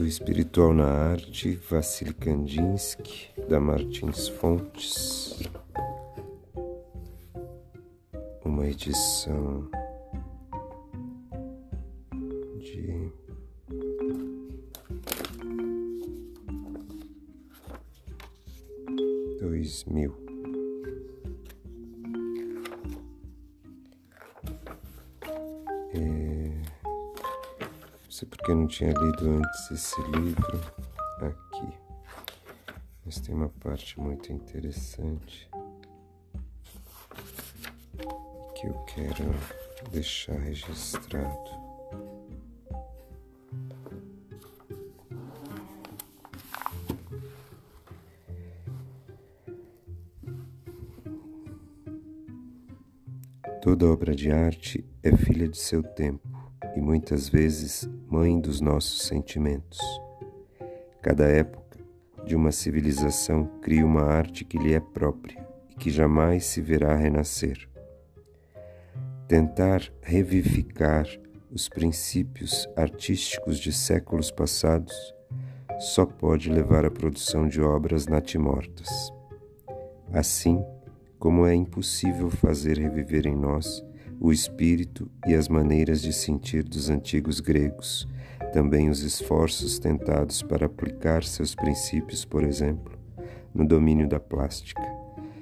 do Espiritual na Arte, Vassili Kandinsky, da Martins Fontes. Uma edição de dois mil. É... Sei porque eu não tinha lido antes esse livro aqui, mas tem uma parte muito interessante que eu quero deixar registrado. Toda obra de arte é filha de seu tempo e muitas vezes mãe dos nossos sentimentos. Cada época de uma civilização cria uma arte que lhe é própria e que jamais se verá renascer. Tentar revivificar os princípios artísticos de séculos passados só pode levar à produção de obras natimortas. Assim, como é impossível fazer reviver em nós o espírito e as maneiras de sentir dos antigos gregos, também os esforços tentados para aplicar seus princípios, por exemplo, no domínio da plástica,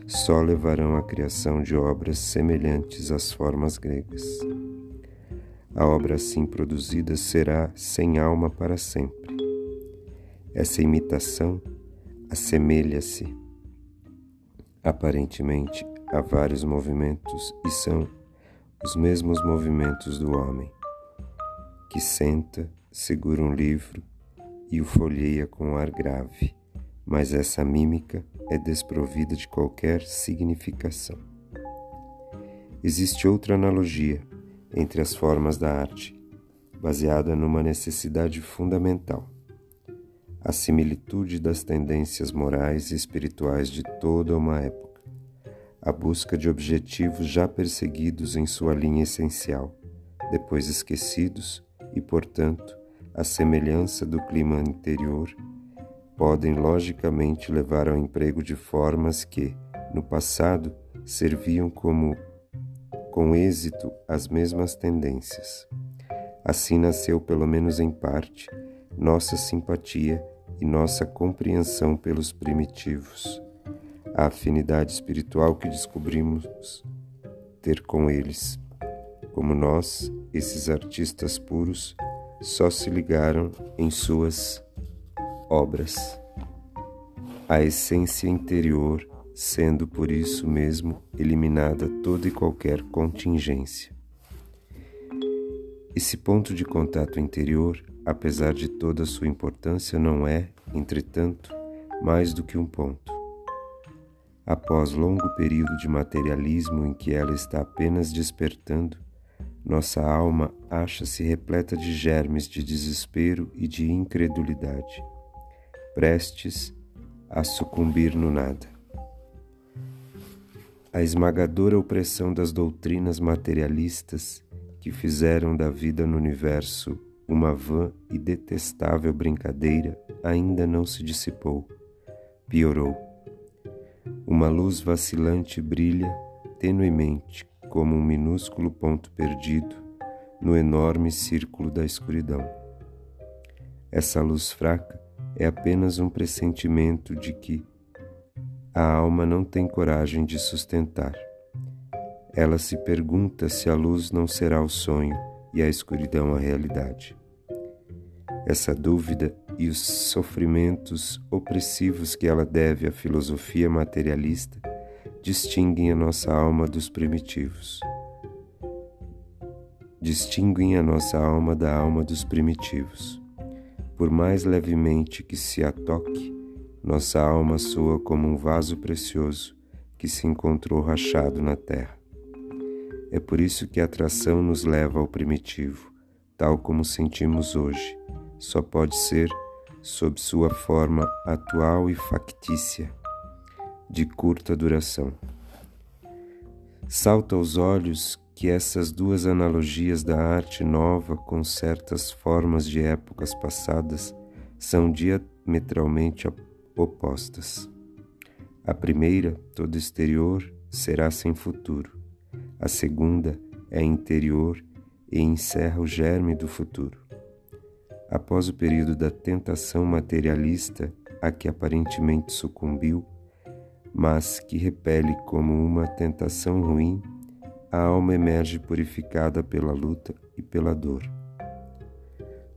só levarão à criação de obras semelhantes às formas gregas. A obra assim produzida será sem alma para sempre. Essa imitação assemelha-se Aparentemente, há vários movimentos e são os mesmos movimentos do homem, que senta, segura um livro e o folheia com ar grave, mas essa mímica é desprovida de qualquer significação. Existe outra analogia entre as formas da arte, baseada numa necessidade fundamental a similitude das tendências morais e espirituais de toda uma época, a busca de objetivos já perseguidos em sua linha essencial, depois esquecidos e, portanto, a semelhança do clima interior, podem logicamente levar ao emprego de formas que, no passado, serviam como com êxito as mesmas tendências. Assim nasceu, pelo menos em parte, nossa simpatia e nossa compreensão pelos primitivos, a afinidade espiritual que descobrimos ter com eles. Como nós, esses artistas puros só se ligaram em suas obras. A essência interior sendo por isso mesmo eliminada toda e qualquer contingência. Esse ponto de contato interior apesar de toda sua importância, não é, entretanto, mais do que um ponto. Após longo período de materialismo em que ela está apenas despertando, nossa alma acha-se repleta de germes de desespero e de incredulidade, prestes a sucumbir no nada. A esmagadora opressão das doutrinas materialistas que fizeram da vida no universo uma vã e detestável brincadeira ainda não se dissipou, piorou. Uma luz vacilante brilha tenuemente como um minúsculo ponto perdido no enorme círculo da escuridão. Essa luz fraca é apenas um pressentimento de que a alma não tem coragem de sustentar. Ela se pergunta se a luz não será o sonho e a escuridão a realidade. Essa dúvida e os sofrimentos opressivos que ela deve à filosofia materialista distinguem a nossa alma dos primitivos. Distinguem a nossa alma da alma dos primitivos. Por mais levemente que se a toque, nossa alma soa como um vaso precioso que se encontrou rachado na terra. É por isso que a atração nos leva ao primitivo, tal como sentimos hoje. Só pode ser sob sua forma atual e factícia, de curta duração. Salta aos olhos que essas duas analogias da arte nova com certas formas de épocas passadas são diametralmente opostas. A primeira, todo exterior, será sem futuro. A segunda é interior e encerra o germe do futuro. Após o período da tentação materialista a que aparentemente sucumbiu, mas que repele como uma tentação ruim, a alma emerge purificada pela luta e pela dor.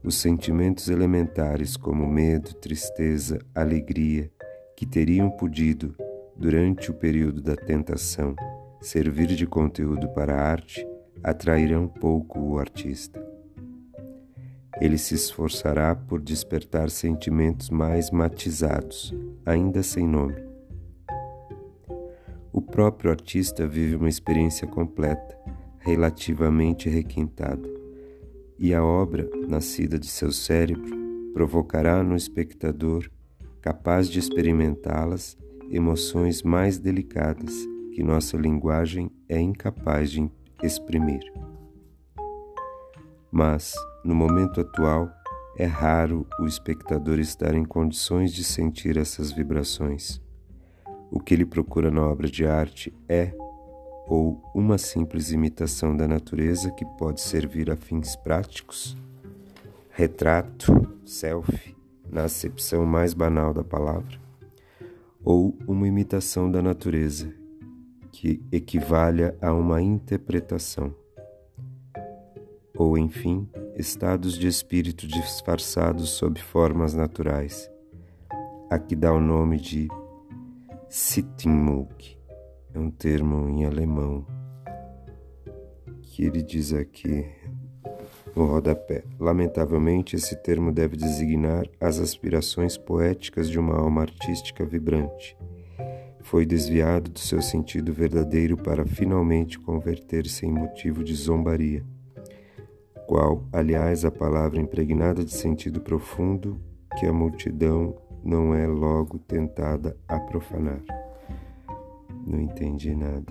Os sentimentos elementares como medo, tristeza, alegria, que teriam podido, durante o período da tentação, servir de conteúdo para a arte, atrairão pouco o artista. Ele se esforçará por despertar sentimentos mais matizados, ainda sem nome. O próprio artista vive uma experiência completa, relativamente requintada, e a obra, nascida de seu cérebro, provocará no espectador, capaz de experimentá-las, emoções mais delicadas que nossa linguagem é incapaz de exprimir. Mas, no momento atual, é raro o espectador estar em condições de sentir essas vibrações. O que ele procura na obra de arte é ou uma simples imitação da natureza que pode servir a fins práticos? Retrato, selfie, na acepção mais banal da palavra? Ou uma imitação da natureza que equivalha a uma interpretação? Ou, enfim, estados de espírito disfarçados sob formas naturais, a que dá o nome de Sittenmug é um termo em alemão que ele diz aqui no rodapé. Lamentavelmente, esse termo deve designar as aspirações poéticas de uma alma artística vibrante. Foi desviado do seu sentido verdadeiro para finalmente converter-se em motivo de zombaria, qual, aliás, a palavra impregnada de sentido profundo que a multidão não é logo tentada a profanar. Não entendi nada.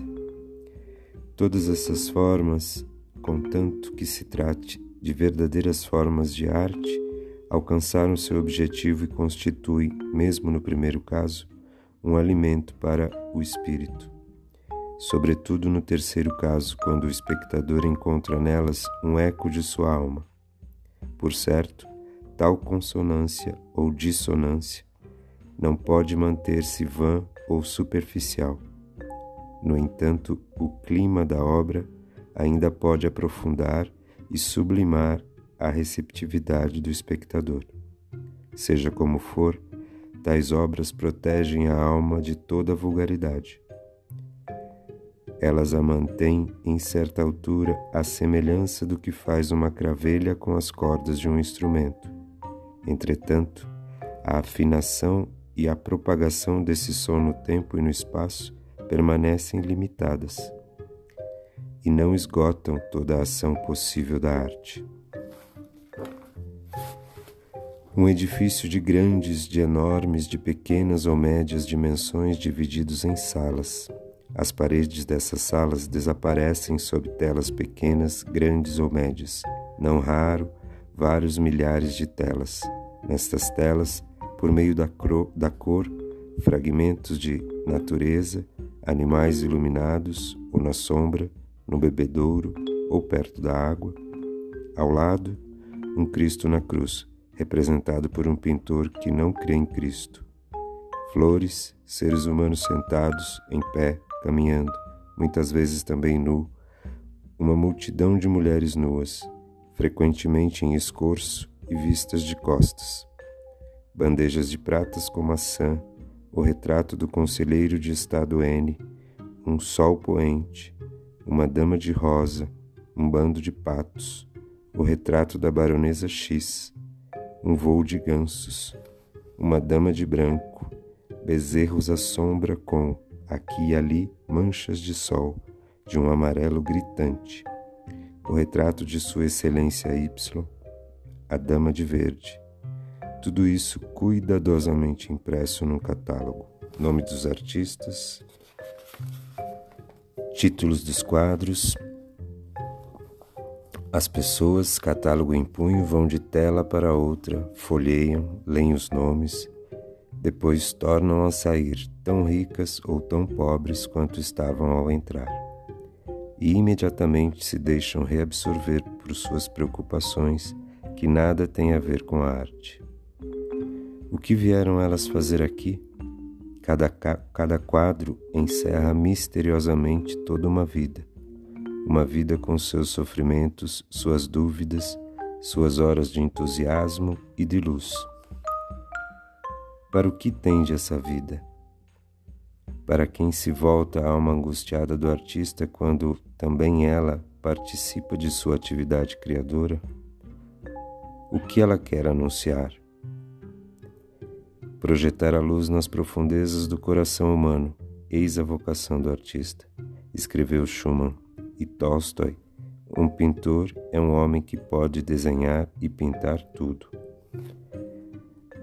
Todas essas formas, contanto que se trate de verdadeiras formas de arte, alcançaram seu objetivo e constituem, mesmo no primeiro caso, um alimento para o espírito. Sobretudo no terceiro caso, quando o espectador encontra nelas um eco de sua alma. Por certo, tal consonância ou dissonância não pode manter-se vã ou superficial no entanto, o clima da obra ainda pode aprofundar e sublimar a receptividade do espectador. Seja como for, tais obras protegem a alma de toda vulgaridade. Elas a mantêm em certa altura à semelhança do que faz uma cravelha com as cordas de um instrumento. Entretanto, a afinação e a propagação desse som no tempo e no espaço permanecem limitadas e não esgotam toda a ação possível da arte. Um edifício de grandes, de enormes, de pequenas ou médias dimensões divididos em salas. As paredes dessas salas desaparecem sob telas pequenas, grandes ou médias, não raro, vários milhares de telas. Nestas telas, por meio da, da cor, fragmentos de natureza animais iluminados ou na sombra, no bebedouro ou perto da água. Ao lado, um Cristo na cruz, representado por um pintor que não crê em Cristo. Flores, seres humanos sentados, em pé, caminhando, muitas vezes também nu, uma multidão de mulheres nuas, frequentemente em escorço e vistas de costas. Bandejas de pratas com maçã, o retrato do conselheiro de Estado N, um sol poente, uma dama de rosa, um bando de patos, o retrato da baronesa X, um voo de gansos, uma dama de branco, bezerros à sombra com, aqui e ali, manchas de sol, de um amarelo gritante, o retrato de Sua Excelência Y, a dama de verde, tudo isso cuidadosamente impresso num catálogo. Nome dos artistas, títulos dos quadros, As pessoas, catálogo em punho, vão de tela para outra, folheiam, leem os nomes, depois tornam a sair tão ricas ou tão pobres quanto estavam ao entrar. E imediatamente se deixam reabsorver por suas preocupações que nada têm a ver com a arte. O que vieram elas fazer aqui? Cada, cada quadro encerra misteriosamente toda uma vida uma vida com seus sofrimentos, suas dúvidas, suas horas de entusiasmo e de luz. Para o que tende essa vida? Para quem se volta à alma angustiada do artista quando também ela participa de sua atividade criadora? O que ela quer anunciar? Projetar a luz nas profundezas do coração humano, eis a vocação do artista, escreveu Schumann e Tolstói, um pintor é um homem que pode desenhar e pintar tudo.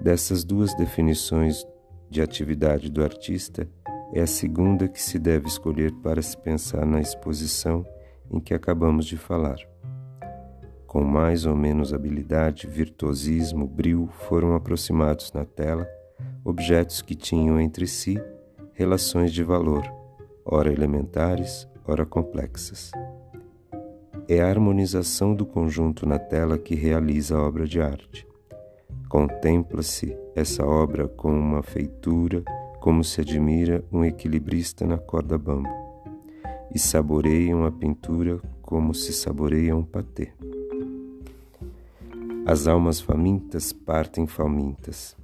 Dessas duas definições de atividade do artista, é a segunda que se deve escolher para se pensar na exposição em que acabamos de falar. Com mais ou menos habilidade, virtuosismo, brilho foram aproximados na tela objetos que tinham entre si relações de valor, ora elementares, ora complexas. É a harmonização do conjunto na tela que realiza a obra de arte. Contempla-se essa obra com uma feitura como se admira um equilibrista na corda bamba, e saboreia uma pintura como se saboreia um patê. As almas famintas partem famintas.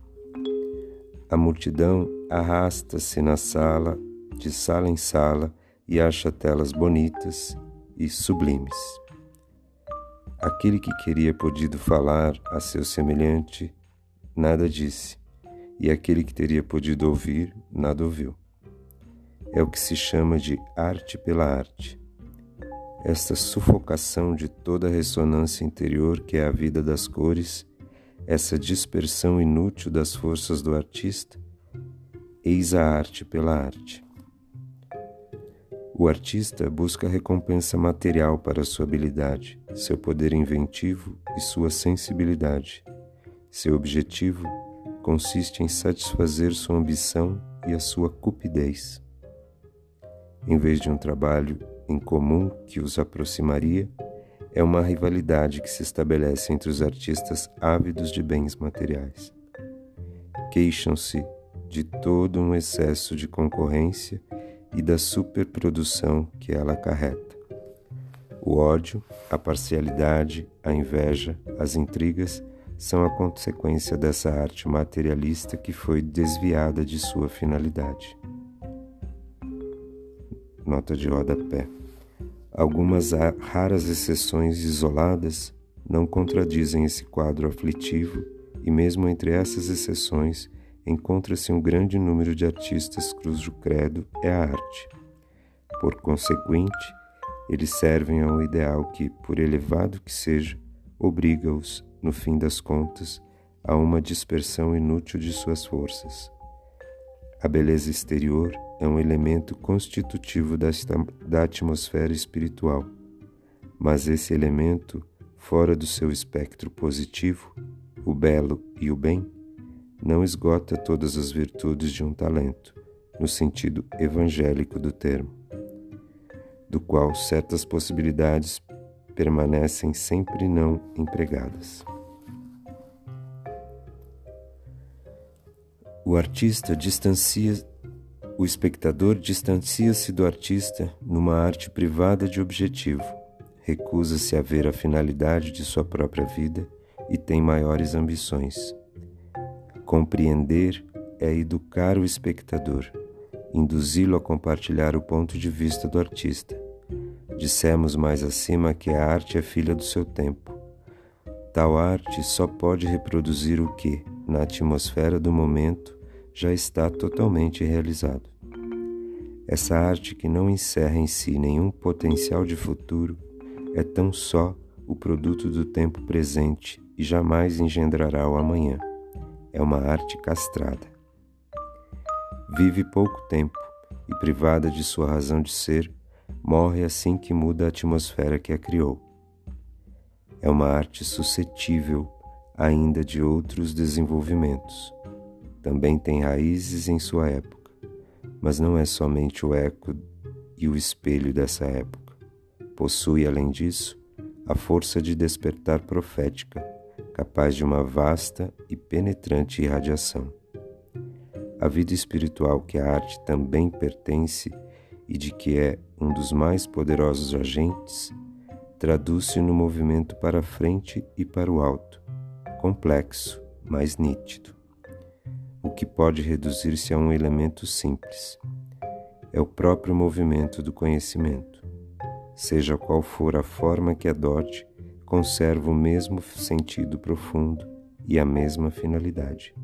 A multidão arrasta-se na sala, de sala em sala, e acha telas bonitas e sublimes. Aquele que queria podido falar a seu semelhante nada disse, e aquele que teria podido ouvir nada ouviu. É o que se chama de arte pela arte. Esta sufocação de toda a ressonância interior que é a vida das cores, essa dispersão inútil das forças do artista, eis a arte pela arte. O artista busca recompensa material para sua habilidade, seu poder inventivo e sua sensibilidade. Seu objetivo consiste em satisfazer sua ambição e a sua cupidez. Em vez de um trabalho em comum que os aproximaria, é uma rivalidade que se estabelece entre os artistas ávidos de bens materiais. Queixam-se de todo um excesso de concorrência e da superprodução que ela acarreta. O ódio, a parcialidade, a inveja, as intrigas são a consequência dessa arte materialista que foi desviada de sua finalidade. Nota de rodapé. Algumas raras exceções isoladas não contradizem esse quadro aflitivo, e mesmo entre essas exceções encontra-se um grande número de artistas cujo credo é a arte. Por conseguinte, eles servem a um ideal que, por elevado que seja, obriga-os, no fim das contas, a uma dispersão inútil de suas forças. A beleza exterior é um elemento constitutivo da atmosfera espiritual, mas esse elemento, fora do seu espectro positivo, o belo e o bem, não esgota todas as virtudes de um talento, no sentido evangélico do termo, do qual certas possibilidades permanecem sempre não empregadas. O artista distancia o espectador distancia-se do artista numa arte privada de objetivo, recusa-se a ver a finalidade de sua própria vida e tem maiores ambições. Compreender é educar o espectador, induzi-lo a compartilhar o ponto de vista do artista. Dissemos mais acima que a arte é filha do seu tempo. Tal arte só pode reproduzir o que, na atmosfera do momento, já está totalmente realizado. Essa arte que não encerra em si nenhum potencial de futuro é tão só o produto do tempo presente e jamais engendrará o amanhã é uma arte castrada. Vive pouco tempo e, privada de sua razão de ser, morre assim que muda a atmosfera que a criou. É uma arte suscetível ainda de outros desenvolvimentos. Também tem raízes em sua época, mas não é somente o eco e o espelho dessa época. Possui, além disso, a força de despertar profética, capaz de uma vasta e penetrante irradiação. A vida espiritual que a arte também pertence e de que é um dos mais poderosos agentes, traduz-se no movimento para frente e para o alto, complexo, mas nítido. O que pode reduzir-se a um elemento simples. É o próprio movimento do conhecimento. Seja qual for a forma que adote, conserva o mesmo sentido profundo e a mesma finalidade.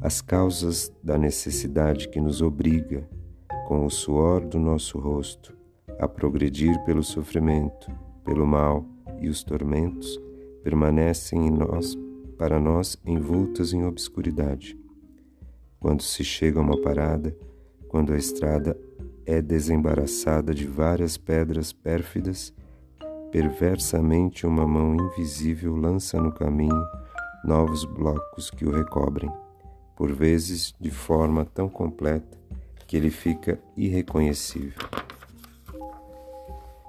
As causas da necessidade que nos obriga, com o suor do nosso rosto, a progredir pelo sofrimento, pelo mal e os tormentos, permanecem em nós, para nós envoltas em obscuridade. Quando se chega a uma parada, quando a estrada é desembaraçada de várias pedras pérfidas, perversamente uma mão invisível lança no caminho novos blocos que o recobrem, por vezes de forma tão completa que ele fica irreconhecível.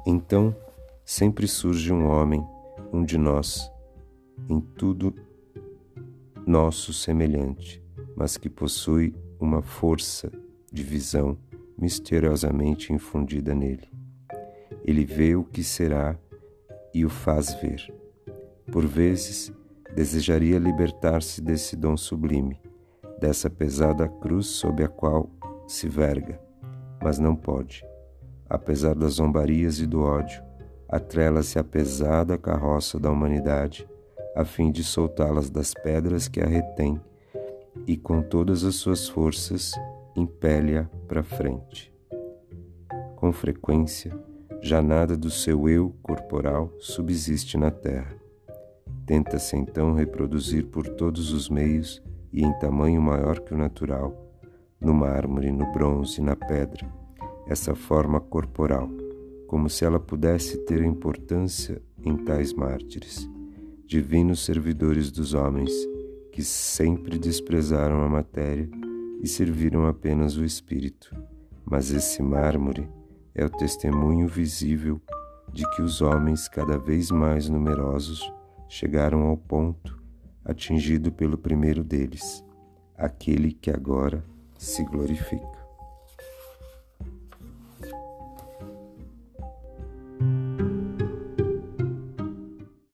Então, sempre surge um homem, um de nós, em tudo nosso semelhante, mas que possui uma força de visão misteriosamente infundida nele. Ele vê o que será e o faz ver. Por vezes, desejaria libertar-se desse dom sublime, dessa pesada cruz sob a qual se verga, mas não pode apesar das zombarias e do ódio, atrela-se à pesada carroça da humanidade, a fim de soltá-las das pedras que a retém e, com todas as suas forças, impele-a para frente. Com frequência, já nada do seu eu corporal subsiste na terra. Tenta-se então reproduzir por todos os meios e em tamanho maior que o natural, no mármore, no bronze, na pedra essa forma corporal, como se ela pudesse ter importância em tais mártires, divinos servidores dos homens, que sempre desprezaram a matéria e serviram apenas o espírito. Mas esse mármore é o testemunho visível de que os homens, cada vez mais numerosos, chegaram ao ponto atingido pelo primeiro deles, aquele que agora se glorifica.